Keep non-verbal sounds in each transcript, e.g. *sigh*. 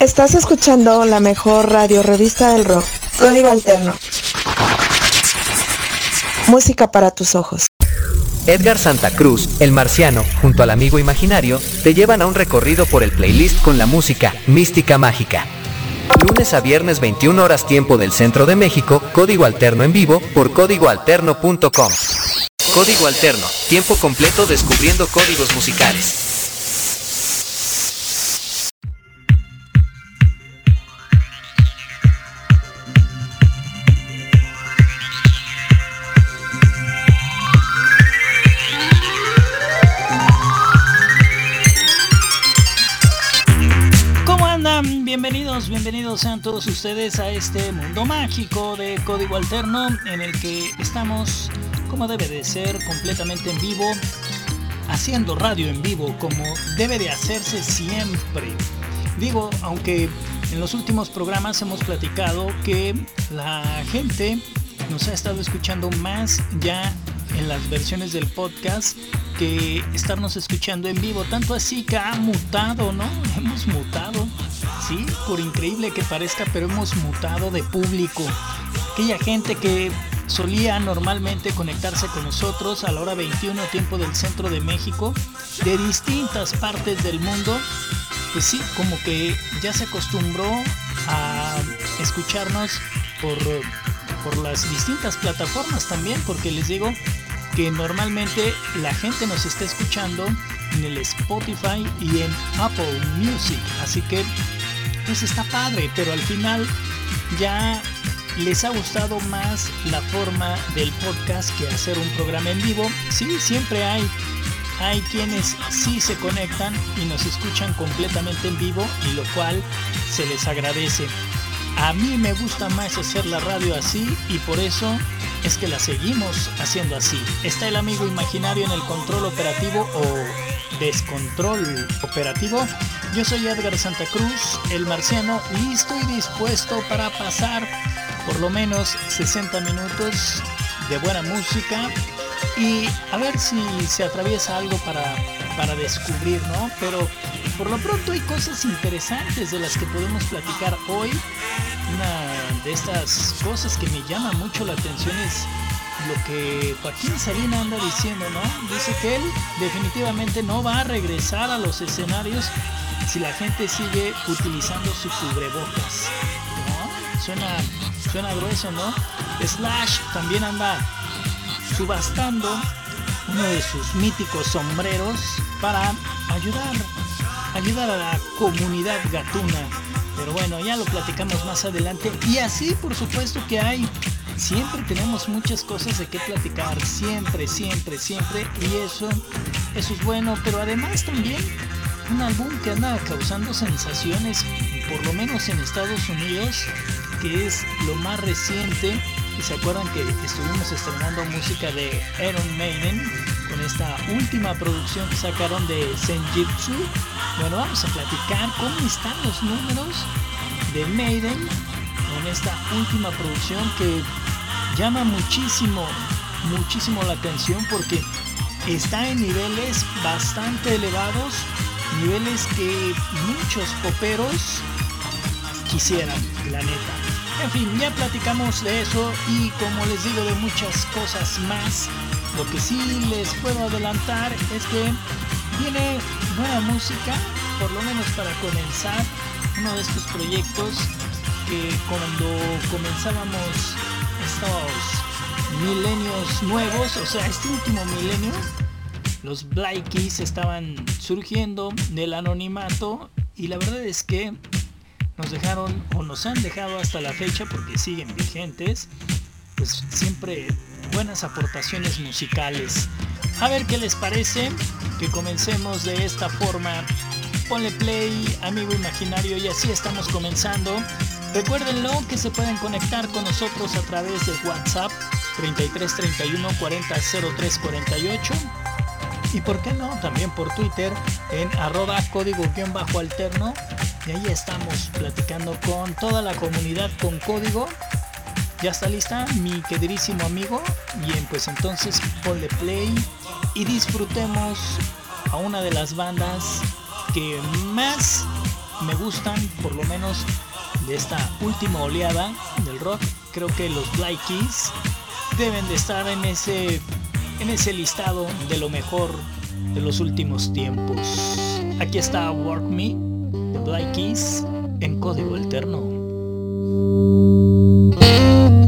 Estás escuchando la mejor radio revista del rock, Código Alterno. Música para tus ojos. Edgar Santa Cruz, el marciano, junto al amigo imaginario, te llevan a un recorrido por el playlist con la música Mística Mágica. Lunes a viernes 21 horas tiempo del centro de México, código alterno en vivo por códigoalterno.com. Código Alterno, tiempo completo descubriendo códigos musicales. Bienvenidos sean todos ustedes a este mundo mágico de código alterno en el que estamos, como debe de ser, completamente en vivo, haciendo radio en vivo como debe de hacerse siempre. Digo, aunque en los últimos programas hemos platicado que la gente nos ha estado escuchando más ya en las versiones del podcast que estarnos escuchando en vivo. Tanto así que ha mutado, ¿no? *laughs* Hemos mutado. Sí, por increíble que parezca, pero hemos mutado de público. Aquella gente que solía normalmente conectarse con nosotros a la hora 21 tiempo del centro de México, de distintas partes del mundo, pues sí, como que ya se acostumbró a escucharnos por, por las distintas plataformas también, porque les digo, que normalmente la gente nos está escuchando en el Spotify y en Apple Music. Así que pues está padre, pero al final ya les ha gustado más la forma del podcast que hacer un programa en vivo. Sí, siempre hay hay quienes sí se conectan y nos escuchan completamente en vivo y lo cual se les agradece. A mí me gusta más hacer la radio así y por eso es que la seguimos haciendo así. Está el amigo imaginario en el control operativo o descontrol operativo. Yo soy Edgar Santa Cruz, el marciano, listo y dispuesto para pasar por lo menos 60 minutos de buena música y a ver si se atraviesa algo para, para descubrir, ¿no? Pero por lo pronto hay cosas interesantes de las que podemos platicar hoy. Una de estas cosas que me llama mucho la atención es lo que Joaquín Sabina anda diciendo, ¿no? Dice que él definitivamente no va a regresar a los escenarios si la gente sigue utilizando su cubrebocas. ¿no? Suena, suena grueso, ¿no? Slash también anda subastando uno de sus míticos sombreros para ayudar, ayudar a la comunidad gatuna. Pero bueno, ya lo platicamos más adelante. Y así, por supuesto que hay. Siempre tenemos muchas cosas de qué platicar. Siempre, siempre, siempre. Y eso, eso es bueno. Pero además también un álbum que anda causando sensaciones, por lo menos en Estados Unidos, que es lo más reciente y se acuerdan que estuvimos estrenando música de Iron Maiden con esta última producción que sacaron de Senjutsu. Bueno, vamos a platicar cómo están los números de Maiden con esta última producción que llama muchísimo, muchísimo la atención porque está en niveles bastante elevados, niveles que muchos poperos quisieran, la neta. En fin, ya platicamos de eso y como les digo de muchas cosas más, lo que sí les puedo adelantar es que viene buena música, por lo menos para comenzar uno de estos proyectos que cuando comenzábamos estos milenios nuevos, o sea, este último milenio, los Black estaban surgiendo del anonimato y la verdad es que nos dejaron o nos han dejado hasta la fecha porque siguen vigentes, pues siempre buenas aportaciones musicales. A ver qué les parece que comencemos de esta forma. Ponle play, amigo imaginario, y así estamos comenzando. Recuérdenlo que se pueden conectar con nosotros a través de WhatsApp 33 31 40 03 48 y por qué no también por Twitter en arroba código-alterno y ahí estamos platicando con toda la comunidad con código. Ya está lista mi queridísimo amigo. Bien, pues entonces ponle play y disfrutemos a una de las bandas que más me gustan, por lo menos de esta última oleada del rock. Creo que los Black Keys deben de estar en ese, en ese listado de lo mejor de los últimos tiempos. Aquí está Work Me de Black Keys en código alterno. Música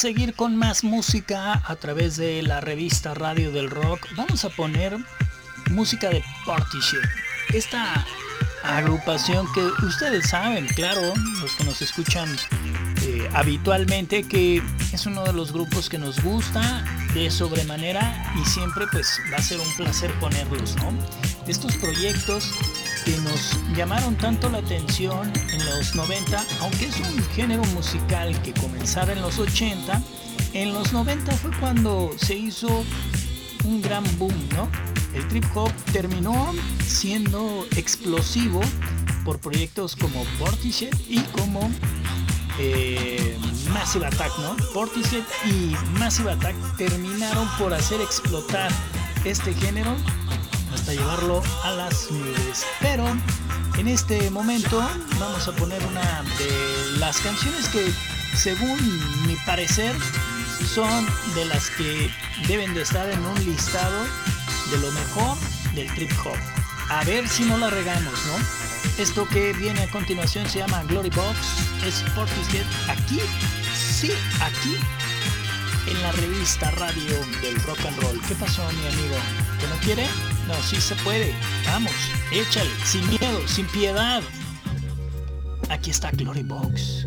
seguir con más música a través de la revista Radio del Rock, vamos a poner música de Portishead. Esta agrupación que ustedes saben, claro, los que nos escuchan eh, habitualmente, que es uno de los grupos que nos gusta de sobremanera y siempre pues va a ser un placer ponerlos, ¿no? Estos proyectos que nos llamaron tanto la atención en los 90, aunque es un género musical que comenzara en los 80, en los 90 fue cuando se hizo un gran boom, ¿no? El trip hop terminó siendo explosivo por proyectos como Portishead y como eh, Massive Attack, ¿no? Portishead y Massive Attack terminaron por hacer explotar este género hasta llevarlo a las nubes. Pero en este momento vamos a poner una de las canciones que, según mi parecer, son de las que deben de estar en un listado de lo mejor del trip hop. A ver si no la regamos, ¿no? Esto que viene a continuación se llama Glory Box, es Portishead aquí, sí, aquí, en la revista radio del rock and roll. ¿Qué pasó, mi amigo? ¿Que no quiere? No, sí se puede. Vamos, échale, sin miedo, sin piedad. Aquí está Glory Box.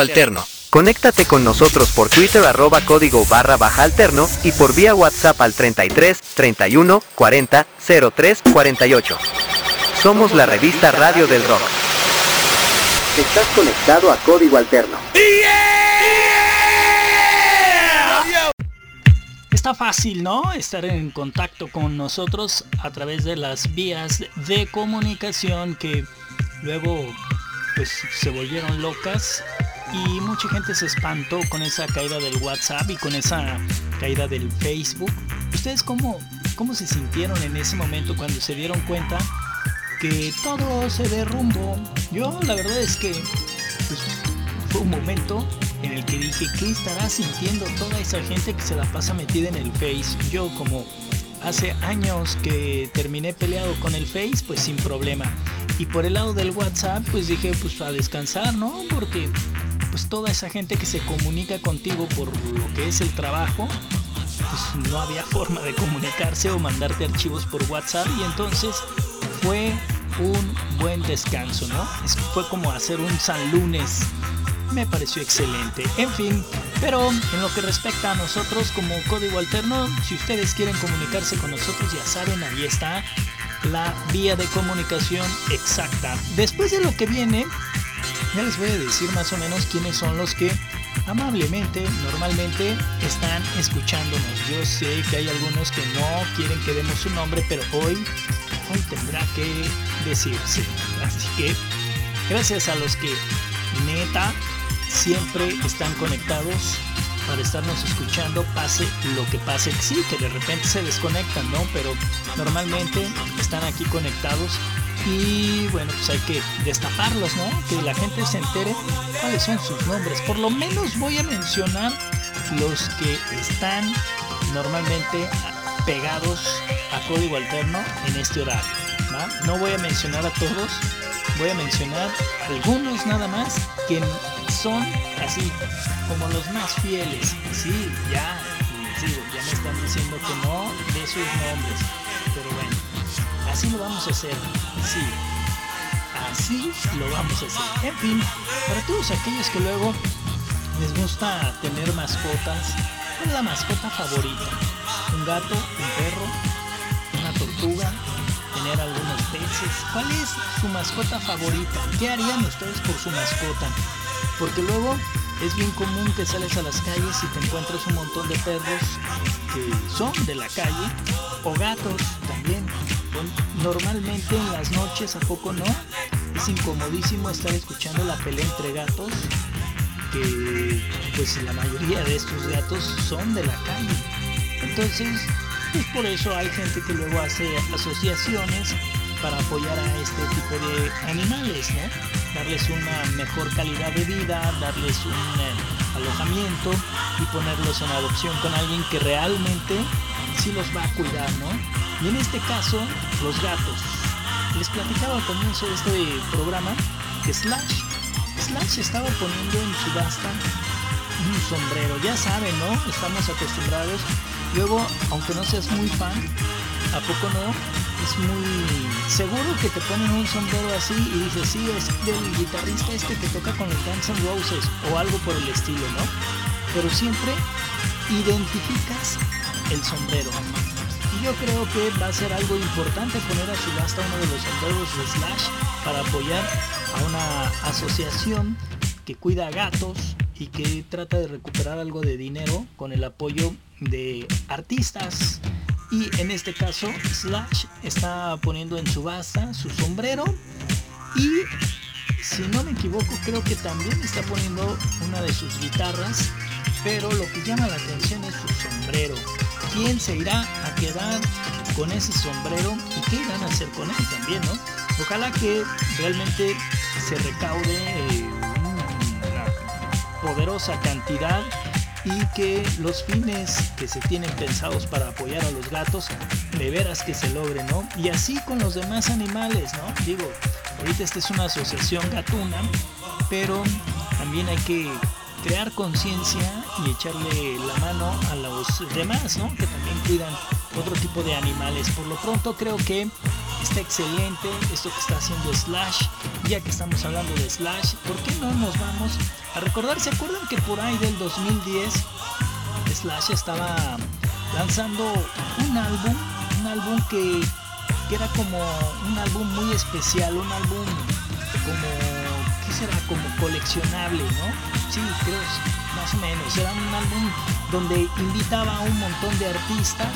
Código Alterno. Conéctate con nosotros por Twitter arroba código barra baja alterno y por vía WhatsApp al 33 31 40 03 48. Somos la revista Radio del Rock. Estás conectado a Código Alterno. Está fácil, ¿no? Estar en contacto con nosotros a través de las vías de comunicación que luego pues se volvieron locas y mucha gente se espantó con esa caída del WhatsApp y con esa caída del Facebook. ¿Ustedes cómo, cómo se sintieron en ese momento cuando se dieron cuenta que todo se derrumbó? Yo la verdad es que pues, fue un momento en el que dije, ¿qué estará sintiendo toda esa gente que se la pasa metida en el Face? Yo como hace años que terminé peleado con el Face, pues sin problema. Y por el lado del WhatsApp, pues dije, pues a descansar, ¿no? Porque pues toda esa gente que se comunica contigo por lo que es el trabajo, pues no había forma de comunicarse o mandarte archivos por WhatsApp y entonces fue un buen descanso, ¿no? fue como hacer un San Lunes. Me pareció excelente. En fin, pero en lo que respecta a nosotros como código alterno, si ustedes quieren comunicarse con nosotros, ya saben, ahí está la vía de comunicación exacta. Después de lo que viene, ya les voy a decir más o menos quiénes son los que amablemente, normalmente están escuchándonos. Yo sé que hay algunos que no quieren que demos su nombre, pero hoy, hoy tendrá que decirse. Así que gracias a los que neta siempre están conectados para estarnos escuchando, pase lo que pase. Sí, que de repente se desconectan, ¿no? Pero normalmente están aquí conectados y bueno, pues hay que destaparlos, ¿no? Que la gente se entere cuáles son sus nombres. Por lo menos voy a mencionar los que están normalmente pegados a código alterno en este horario. No voy a mencionar a todos, voy a mencionar algunos nada más que son así como los más fieles. Sí, ya les ya me están diciendo que no de sus nombres. Pero bueno, así lo vamos a hacer. Sí, así lo vamos a hacer. En fin, para todos aquellos que luego les gusta tener mascotas, ¿cuál es la mascota favorita? ¿Un gato? ¿Un perro? ¿Una tortuga? ¿Tener algunos peces? ¿Cuál es su mascota favorita? ¿Qué harían ustedes por su mascota? Porque luego es bien común que sales a las calles y te encuentres un montón de perros que son de la calle o gatos también normalmente en las noches, ¿a poco no? Es incomodísimo estar escuchando la pelea entre gatos, que pues la mayoría de estos gatos son de la calle. Entonces, pues por eso hay gente que luego hace asociaciones para apoyar a este tipo de animales, ¿no? Darles una mejor calidad de vida, darles un eh, alojamiento y ponerlos en adopción con alguien que realmente sí los va a cuidar, ¿no? Y en este caso, los gatos. Les platicaba al comienzo de este programa que Slash, Slash estaba poniendo en subasta un sombrero. Ya saben, ¿no? Estamos acostumbrados. Luego, aunque no seas muy fan, ¿a poco no? Es muy seguro que te ponen un sombrero así y dices, sí, es del guitarrista este que toca con los Guns N' Roses o algo por el estilo, ¿no? Pero siempre identificas el sombrero. Yo creo que va a ser algo importante poner a subasta uno de los sombreros de Slash para apoyar a una asociación que cuida gatos y que trata de recuperar algo de dinero con el apoyo de artistas. Y en este caso, Slash está poniendo en subasta su sombrero y si no me equivoco, creo que también está poniendo una de sus guitarras, pero lo que llama la atención es su sombrero quién se irá a quedar con ese sombrero y qué irán a hacer con él también, ¿no? Ojalá que realmente se recaude eh, una poderosa cantidad y que los fines que se tienen pensados para apoyar a los gatos de veras que se logren, ¿no? Y así con los demás animales, ¿no? Digo, ahorita esta es una asociación gatuna, pero también hay que crear conciencia y echarle la mano a los demás, ¿no? Que también cuidan otro tipo de animales. Por lo pronto creo que está excelente esto que está haciendo Slash ya que estamos hablando de Slash, ¿por qué no nos vamos a recordar? ¿Se acuerdan que por ahí del 2010 Slash estaba lanzando un álbum, un álbum que, que era como un álbum muy especial, un álbum como, ¿qué será? Como coleccionable, ¿no? Sí, creo, más o menos. Era un álbum donde invitaba a un montón de artistas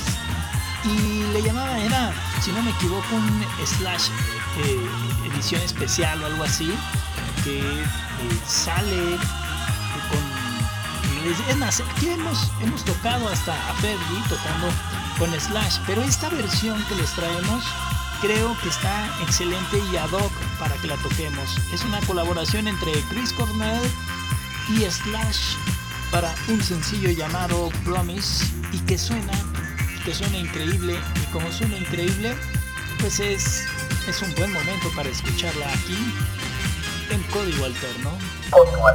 y le llamaba, era, si no me equivoco, un slash eh, edición especial o algo así, que eh, sale con... Es más, aquí hemos, hemos tocado hasta a Fergie tocando con Slash, pero esta versión que les traemos creo que está excelente y ad hoc para que la toquemos. Es una colaboración entre Chris Cornell y Slash para un sencillo llamado Promise y que suena que suena increíble y como suena increíble, pues es, es un buen momento para escucharla aquí en Código Alterno. Código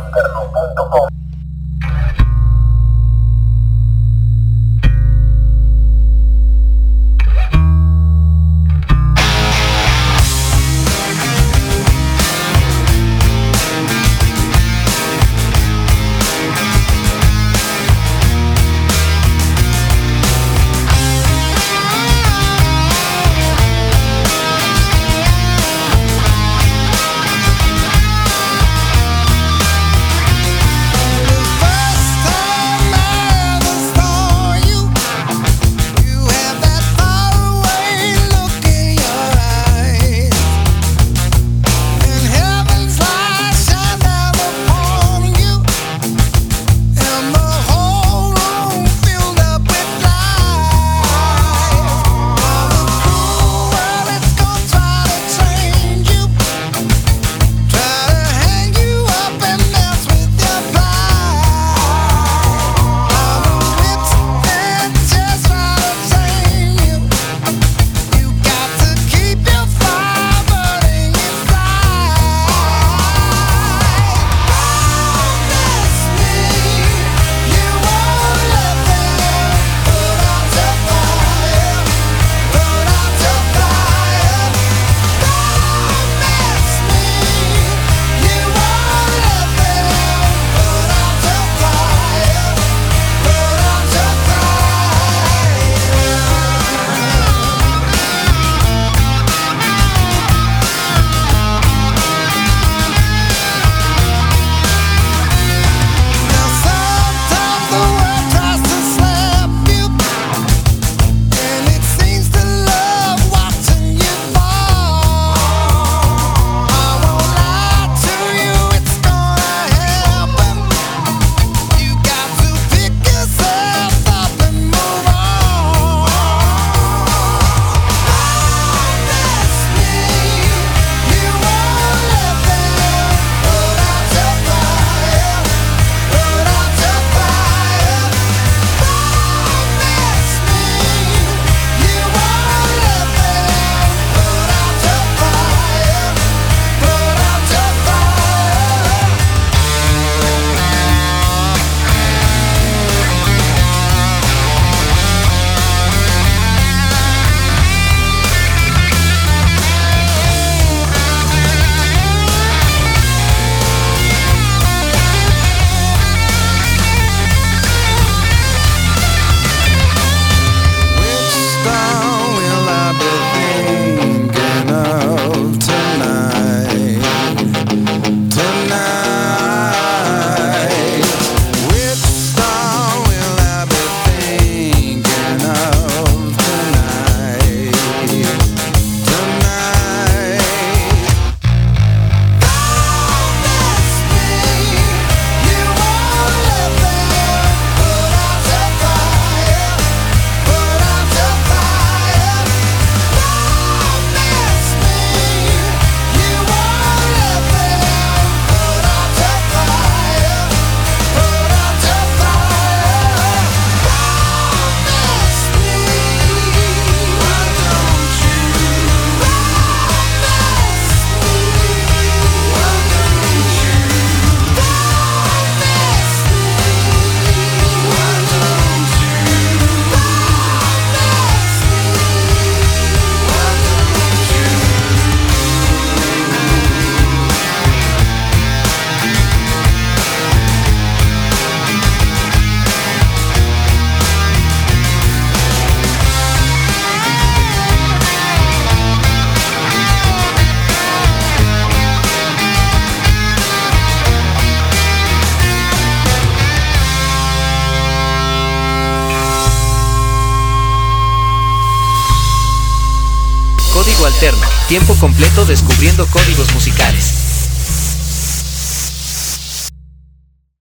tiempo completo descubriendo códigos musicales.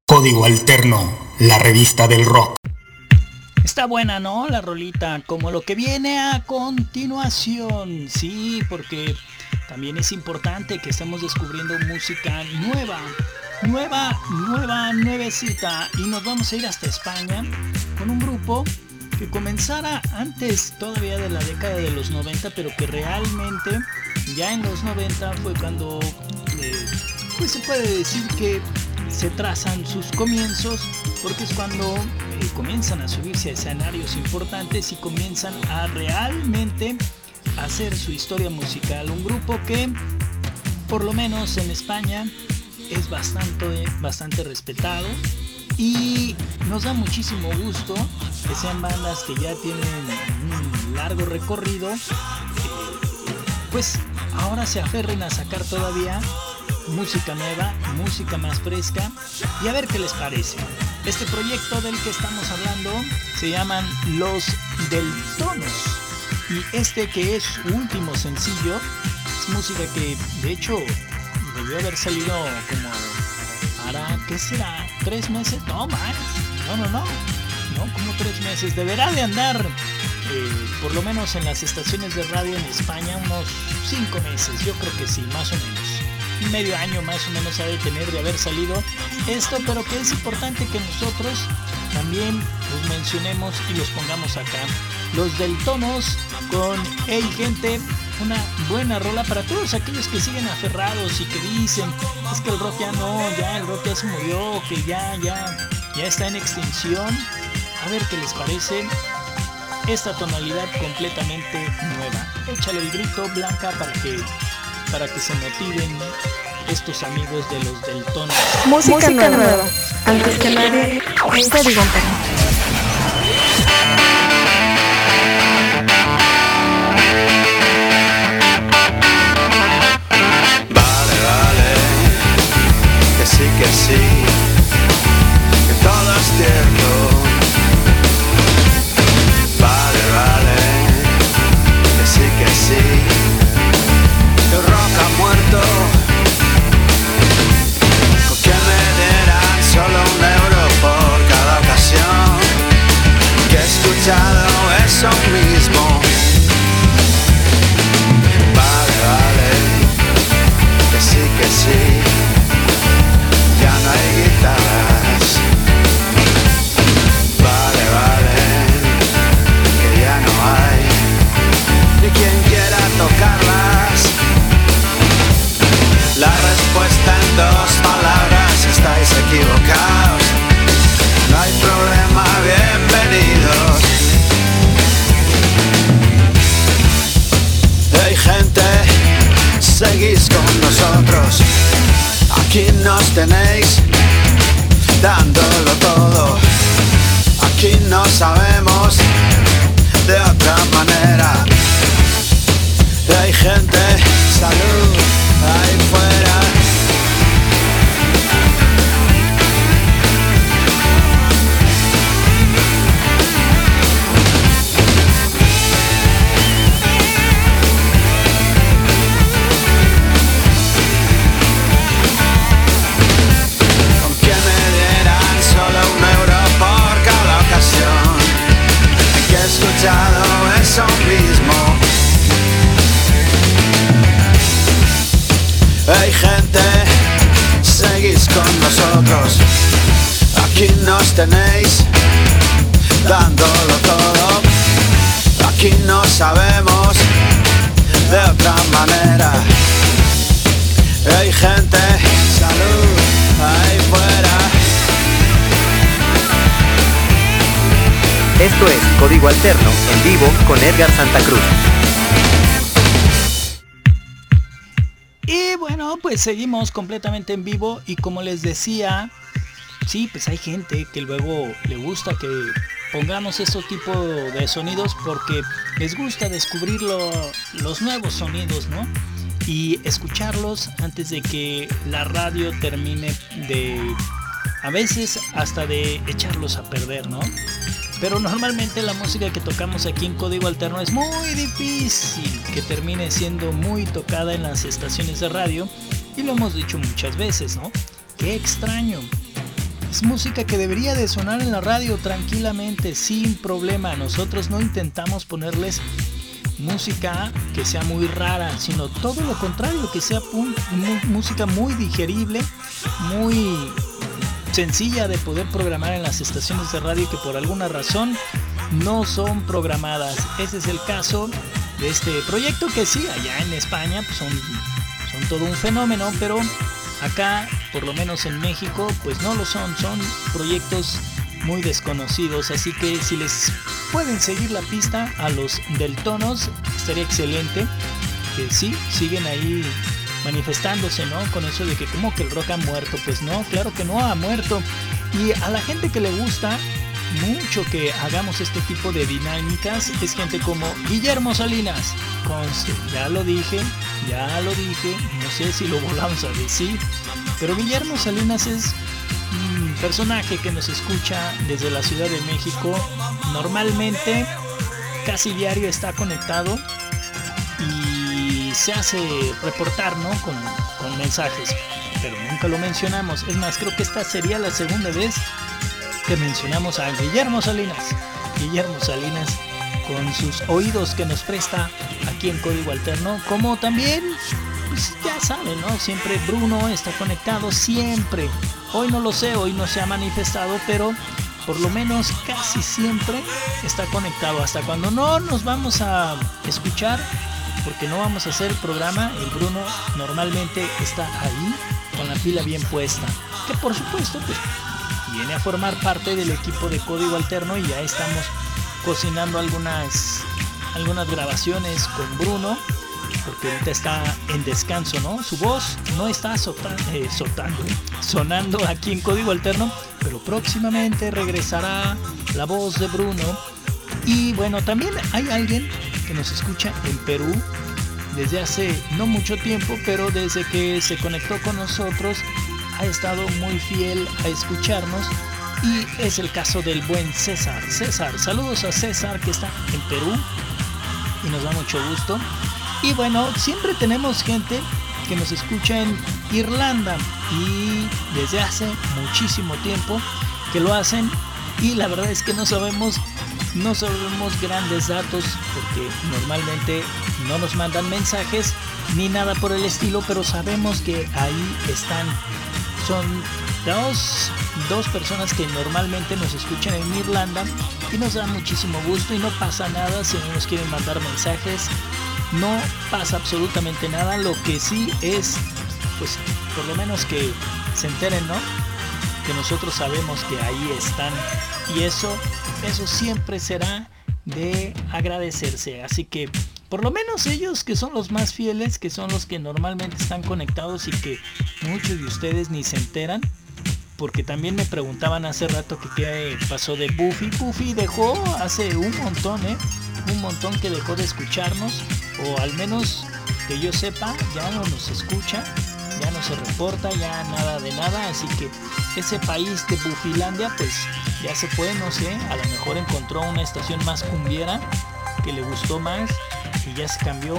Código Alterno, la revista del rock. Está buena, ¿no? La rolita, como lo que viene a continuación. Sí, porque también es importante que estemos descubriendo música nueva. Nueva, nueva, nuevecita. Y nos vamos a ir hasta España con un grupo que comenzara antes todavía de la década de los 90, pero que realmente ya en los 90 fue cuando eh, pues se puede decir que se trazan sus comienzos porque es cuando eh, comienzan a subirse a escenarios importantes y comienzan a realmente hacer su historia musical. Un grupo que, por lo menos en España, es bastante, bastante respetado y nos da muchísimo gusto que sean bandas que ya tienen un largo recorrido, pues ahora se aferren a sacar todavía música nueva, música más fresca y a ver qué les parece. Este proyecto del que estamos hablando se llaman Los Deltonos y este que es su último sencillo es música que de hecho debió haber salido como para, ¿qué será? ¿Tres meses? No, más. No, no, no. No, como tres meses. Deberá de andar eh, por lo menos en las estaciones de radio en España unos cinco meses. Yo creo que sí, más o menos medio año más o menos ha de tener de haber salido esto, pero que es importante que nosotros también los mencionemos y los pongamos acá. Los del Tonos con Hey Gente, una buena rola para todos aquellos que siguen aferrados y que dicen, es que el rock ya no, ya el rock ya se murió, que ya, ya, ya está en extinción. A ver qué les parece esta tonalidad completamente nueva. Échale el grito blanca para que para que se motiven estos amigos de los del tono. Música, nueva. Antes que nadie, nosotros. Aquí nos tenéis dándolo todo. Aquí no sabemos de otra manera. Hay gente, salud, ahí fuera. Esto es Código Alterno en vivo con Edgar Santa Cruz. Pues seguimos completamente en vivo y como les decía, sí, pues hay gente que luego le gusta que pongamos este tipo de sonidos porque les gusta descubrir los nuevos sonidos, ¿no? Y escucharlos antes de que la radio termine de, a veces hasta de echarlos a perder, ¿no? Pero normalmente la música que tocamos aquí en Código Alterno es muy difícil que termine siendo muy tocada en las estaciones de radio. Y lo hemos dicho muchas veces, ¿no? Qué extraño. Es música que debería de sonar en la radio tranquilamente, sin problema. Nosotros no intentamos ponerles música que sea muy rara, sino todo lo contrario, que sea música muy digerible, muy sencilla de poder programar en las estaciones de radio que por alguna razón no son programadas. Ese es el caso de este proyecto que sí, allá en España pues son, son todo un fenómeno, pero acá, por lo menos en México, pues no lo son, son proyectos muy desconocidos, así que si les pueden seguir la pista a los del Tonos, estaría excelente. Que sí, siguen ahí manifestándose, ¿no? Con eso de que como que el rock ha muerto, pues no, claro que no ha muerto. Y a la gente que le gusta mucho que hagamos este tipo de dinámicas es gente como Guillermo Salinas. Conste, ya lo dije, ya lo dije, no sé si lo volvamos a decir, pero Guillermo Salinas es un personaje que nos escucha desde la Ciudad de México. Normalmente, casi diario está conectado se hace reportar ¿no? con, con mensajes. Pero nunca lo mencionamos. Es más, creo que esta sería la segunda vez que mencionamos a Guillermo Salinas. Guillermo Salinas con sus oídos que nos presta aquí en Código Alterno, como también pues ya saben, ¿no? Siempre Bruno está conectado, siempre. Hoy no lo sé, hoy no se ha manifestado, pero por lo menos casi siempre está conectado. Hasta cuando no nos vamos a escuchar, porque no vamos a hacer el programa, el Bruno normalmente está ahí con la pila bien puesta. Que por supuesto, pues viene a formar parte del equipo de Código Alterno y ya estamos cocinando algunas algunas grabaciones con Bruno porque ahorita está en descanso, ¿no? Su voz no está eh, sonando aquí en Código Alterno, pero próximamente regresará la voz de Bruno. Y bueno, también hay alguien que nos escucha en Perú desde hace no mucho tiempo, pero desde que se conectó con nosotros ha estado muy fiel a escucharnos y es el caso del buen César. César, saludos a César que está en Perú y nos da mucho gusto. Y bueno, siempre tenemos gente que nos escucha en Irlanda y desde hace muchísimo tiempo que lo hacen y la verdad es que no sabemos no sabemos grandes datos porque normalmente no nos mandan mensajes ni nada por el estilo, pero sabemos que ahí están. Son dos, dos personas que normalmente nos escuchan en Irlanda y nos da muchísimo gusto y no pasa nada si no nos quieren mandar mensajes no pasa absolutamente nada. Lo que sí es, pues, por lo menos que se enteren, ¿no? Que nosotros sabemos que ahí están. Y eso, eso siempre será de agradecerse. Así que, por lo menos ellos que son los más fieles, que son los que normalmente están conectados y que muchos de ustedes ni se enteran. Porque también me preguntaban hace rato que qué pasó de Buffy. Buffy dejó hace un montón, ¿eh? Un montón que dejó de escucharnos o al menos que yo sepa, ya no nos escucha, ya no se reporta, ya nada de nada, así que ese país de Bufilandia pues ya se fue, no sé, a lo mejor encontró una estación más cumbiera que le gustó más y ya se cambió,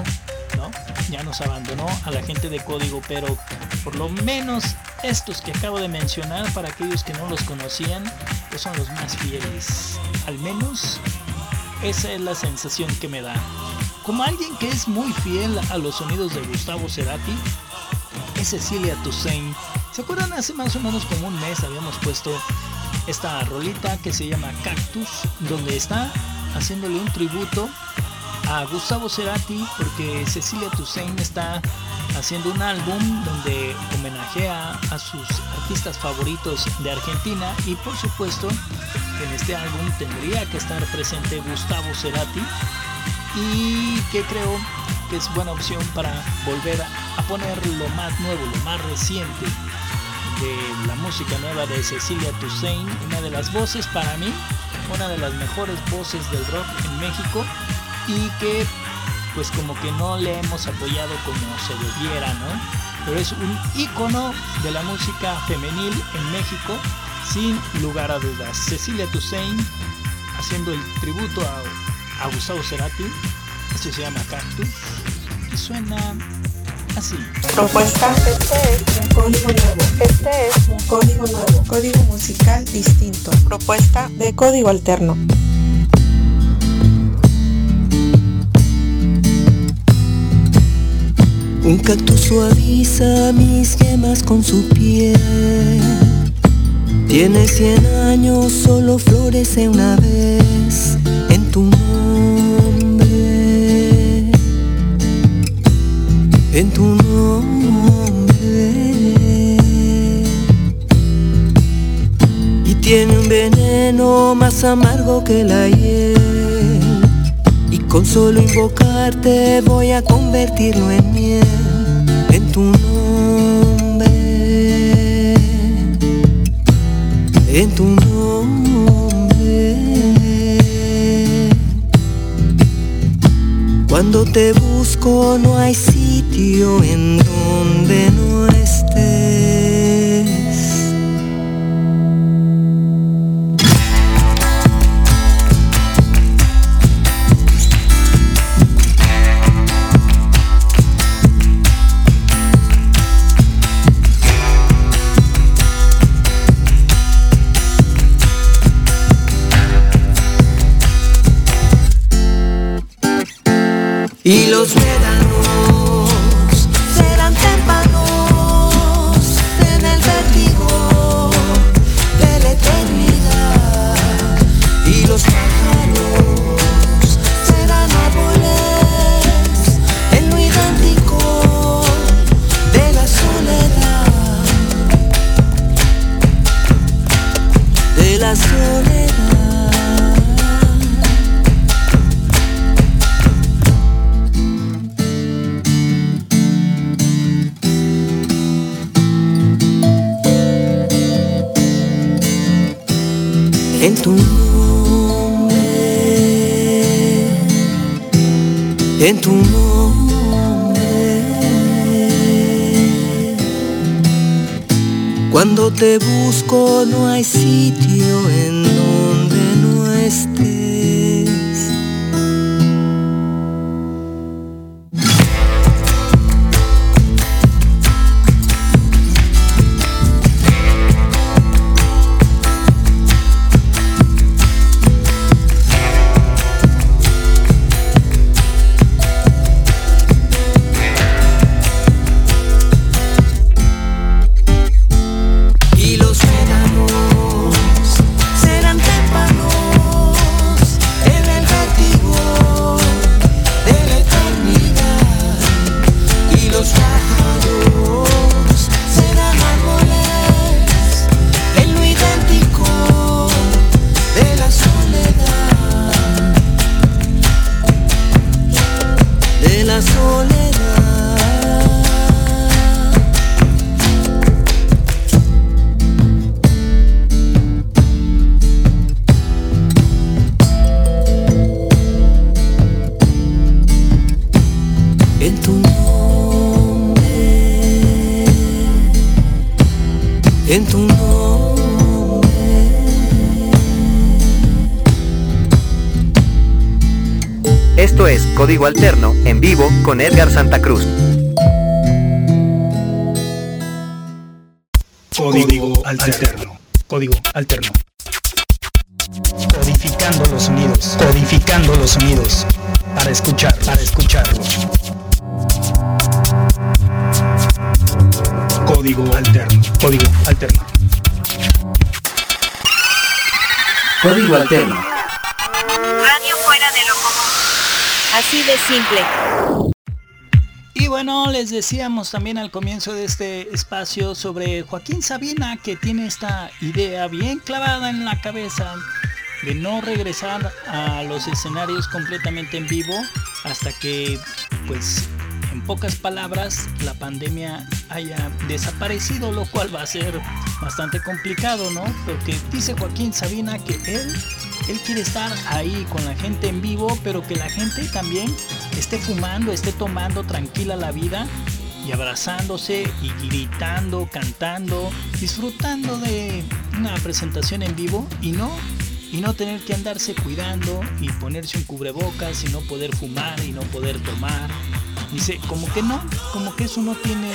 ¿no? Ya nos abandonó a la gente de código, pero por lo menos estos que acabo de mencionar, para aquellos que no los conocían, pues son los más fieles. Al menos esa es la sensación que me da. Como alguien que es muy fiel a los sonidos de Gustavo Cerati, Cecilia Toussaint. ¿Se acuerdan? Hace más o menos como un mes habíamos puesto esta rolita que se llama Cactus, donde está haciéndole un tributo a Gustavo Cerati, porque Cecilia Toussaint está haciendo un álbum donde homenajea a sus artistas favoritos de Argentina y por supuesto en este álbum tendría que estar presente Gustavo Cerati y que creo es buena opción para volver a poner lo más nuevo, lo más reciente de la música nueva de Cecilia Toussaint, una de las voces para mí, una de las mejores voces del rock en México y que pues como que no le hemos apoyado como se debiera, ¿no? Pero es un ícono de la música femenil en México, sin lugar a dudas. Cecilia Toussaint haciendo el tributo a, a Gustavo Cerati. Esto se llama Cactus y suena así. Propuesta. Este es un código nuevo. Este es un código nuevo. Código musical distinto. Propuesta de código alterno. Un cactus suaviza mis gemas con su piel. Tiene cien años, solo florece una vez en tu nombre. En tu nombre. Y tiene un veneno más amargo que la hiel. Y con solo invocarte voy a convertirlo en miel. En tu nombre. En tu nombre. Cuando te busco no hay sitio en donde no Cuando te busco no hay sitio en De Código Alterno, en vivo, con Edgar Santa Cruz. Código alterno. Código alterno. Codificando los sonidos, codificando los sonidos para escuchar, para escucharlos. Código alterno. Código alterno. Código Alterno. Radio fuera de lo común. Así de simple. Y bueno, les decíamos también al comienzo de este espacio sobre Joaquín Sabina que tiene esta idea bien clavada en la cabeza de no regresar a los escenarios completamente en vivo hasta que, pues, en pocas palabras, la pandemia haya desaparecido, lo cual va a ser bastante complicado, ¿no? Porque dice Joaquín Sabina que él, él quiere estar ahí con la gente en vivo, pero que la gente también esté fumando, esté tomando tranquila la vida y abrazándose y gritando, cantando, disfrutando de una presentación en vivo y no y no tener que andarse cuidando y ponerse un cubrebocas y no poder fumar y no poder tomar. Dice, como que no, como que eso no tiene,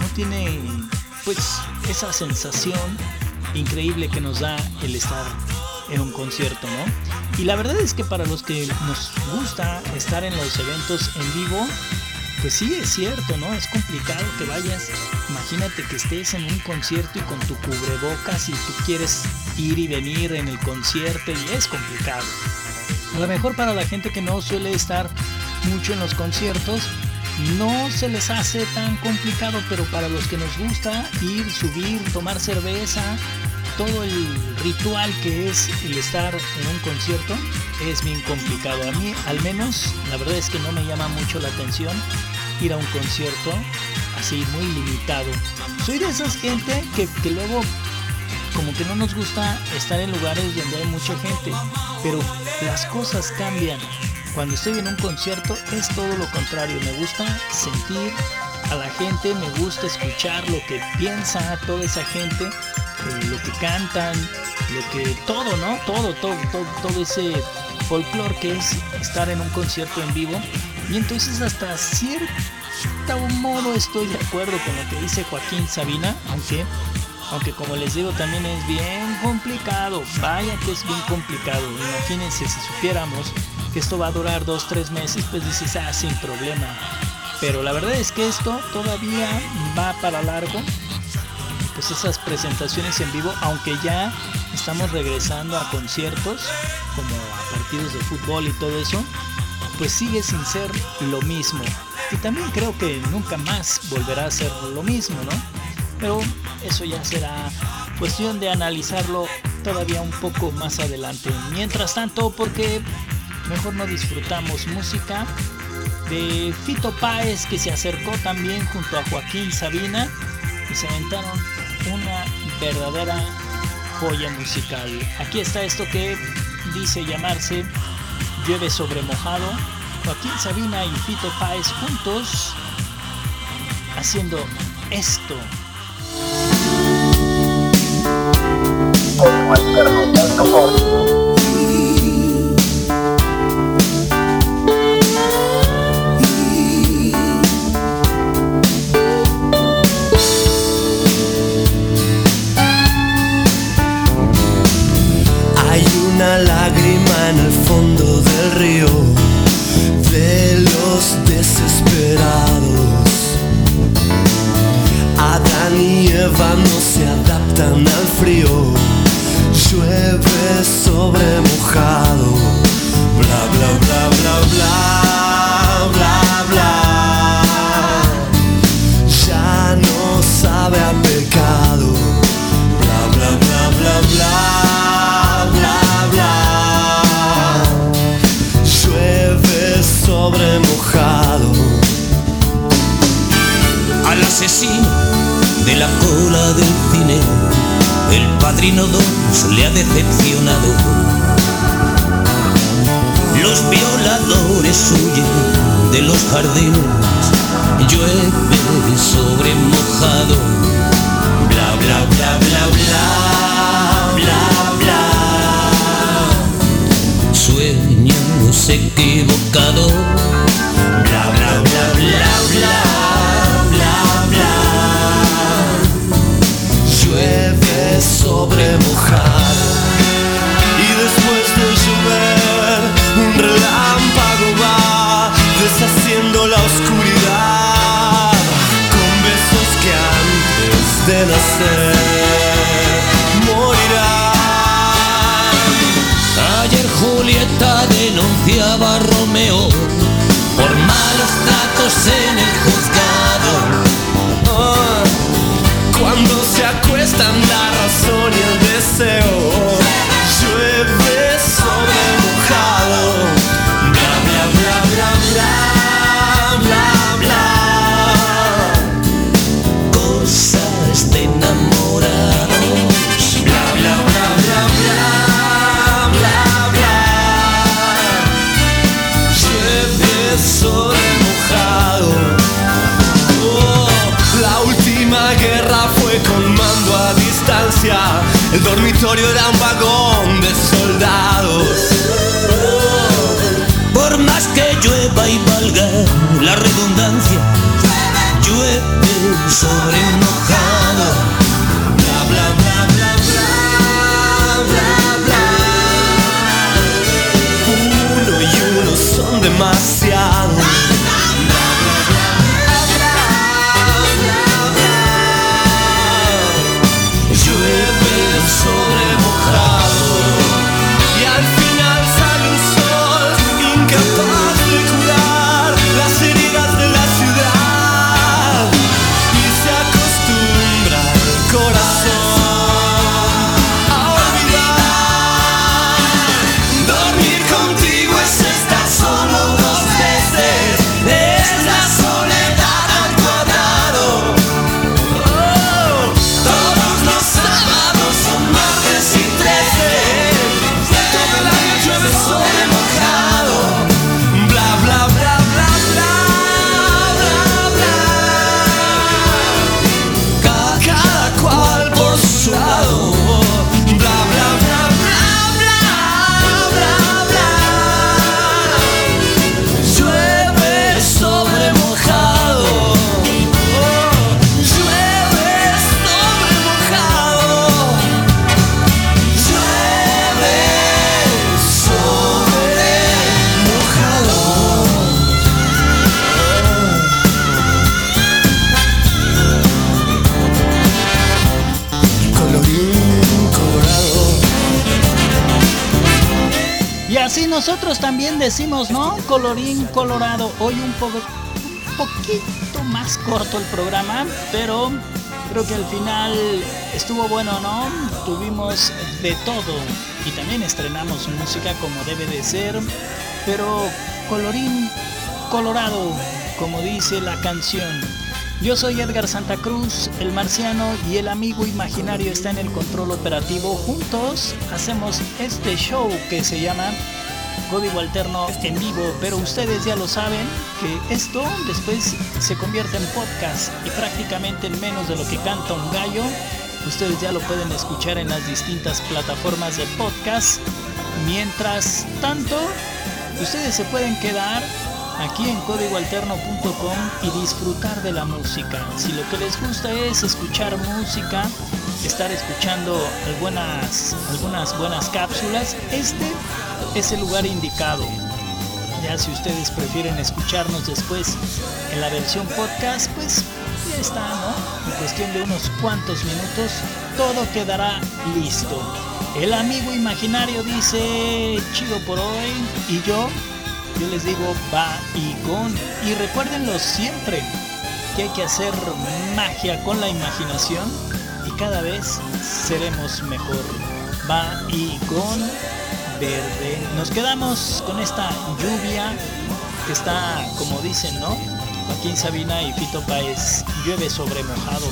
no tiene, pues, esa sensación increíble que nos da el estar en un concierto, ¿no? Y la verdad es que para los que nos gusta estar en los eventos en vivo, pues sí, es cierto, ¿no? Es complicado que vayas. Imagínate que estés en un concierto y con tu cubrebocas y tú quieres ir y venir en el concierto y es complicado. A lo mejor para la gente que no suele estar mucho en los conciertos, no se les hace tan complicado, pero para los que nos gusta ir, subir, tomar cerveza, todo el ritual que es el estar en un concierto es bien complicado. A mí, al menos, la verdad es que no me llama mucho la atención ir a un concierto así muy limitado. Soy de esas gente que, que luego como que no nos gusta estar en lugares donde hay mucha gente, pero las cosas cambian. Cuando estoy en un concierto es todo lo contrario, me gusta sentir a la gente, me gusta escuchar lo que piensa toda esa gente, eh, lo que cantan, lo que todo, ¿no? Todo, todo, todo, todo ese folclore que es estar en un concierto en vivo. Y entonces hasta cierto modo estoy de acuerdo con lo que dice Joaquín Sabina, aunque aunque como les digo también es bien complicado, vaya que es bien complicado. Imagínense si supiéramos que esto va a durar dos, tres meses, pues dices, ah, sin problema. Pero la verdad es que esto todavía va para largo. Pues esas presentaciones en vivo, aunque ya estamos regresando a conciertos, como a partidos de fútbol y todo eso, pues sigue sin ser lo mismo. Y también creo que nunca más volverá a ser lo mismo, ¿no? Pero eso ya será cuestión de analizarlo todavía un poco más adelante. Mientras tanto, porque mejor no disfrutamos música de Fito Páez que se acercó también junto a Joaquín Sabina y se aventaron verdadera joya musical. Aquí está esto que dice llamarse Llueve sobre mojado. Joaquín Sabina y Fito Páez juntos haciendo esto. No se adaptan al frío. Llueve sobre mojado. Bla bla nosotros también decimos, ¿no? Colorín colorado. Hoy un poco un poquito más corto el programa, pero creo que al final estuvo bueno, ¿no? Tuvimos de todo y también estrenamos música como debe de ser, pero colorín colorado, como dice la canción. Yo soy Edgar Santa Cruz, el marciano y el amigo imaginario está en el control operativo. Juntos hacemos este show que se llama Código Alterno en vivo, pero ustedes ya lo saben que esto después se convierte en podcast y prácticamente en menos de lo que canta un gallo. Ustedes ya lo pueden escuchar en las distintas plataformas de podcast. Mientras tanto, ustedes se pueden quedar aquí en códigoalterno.com y disfrutar de la música. Si lo que les gusta es escuchar música, estar escuchando algunas, algunas buenas cápsulas, este es el lugar indicado. Ya si ustedes prefieren escucharnos después en la versión podcast, pues ya está, ¿no? En cuestión de unos cuantos minutos, todo quedará listo. El amigo imaginario dice chido por hoy y yo, yo les digo va y con. Y recuérdenlo siempre que hay que hacer magia con la imaginación y cada vez seremos mejor. Va y con Nos quedamos con esta lluvia que está, como dicen, ¿no? Joaquín Sabina y Fito Páez, llueve sobre mojado.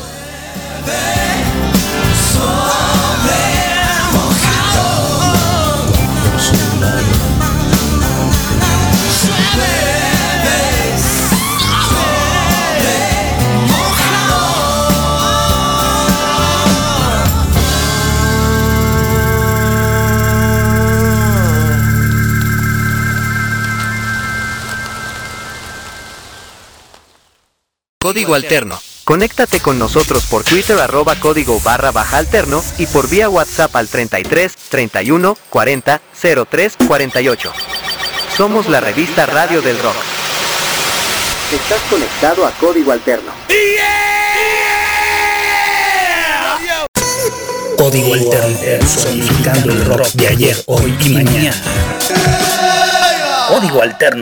Código Alterno. Conéctate con nosotros por Twitter arroba código barra baja alterno y por vía WhatsApp al 33 31 40 03 48. Somos la revista Radio del Rock. Estás conectado a Código Alterno. Código Alterno, sonificando el rock de ayer, hoy y mañana. Código Alterno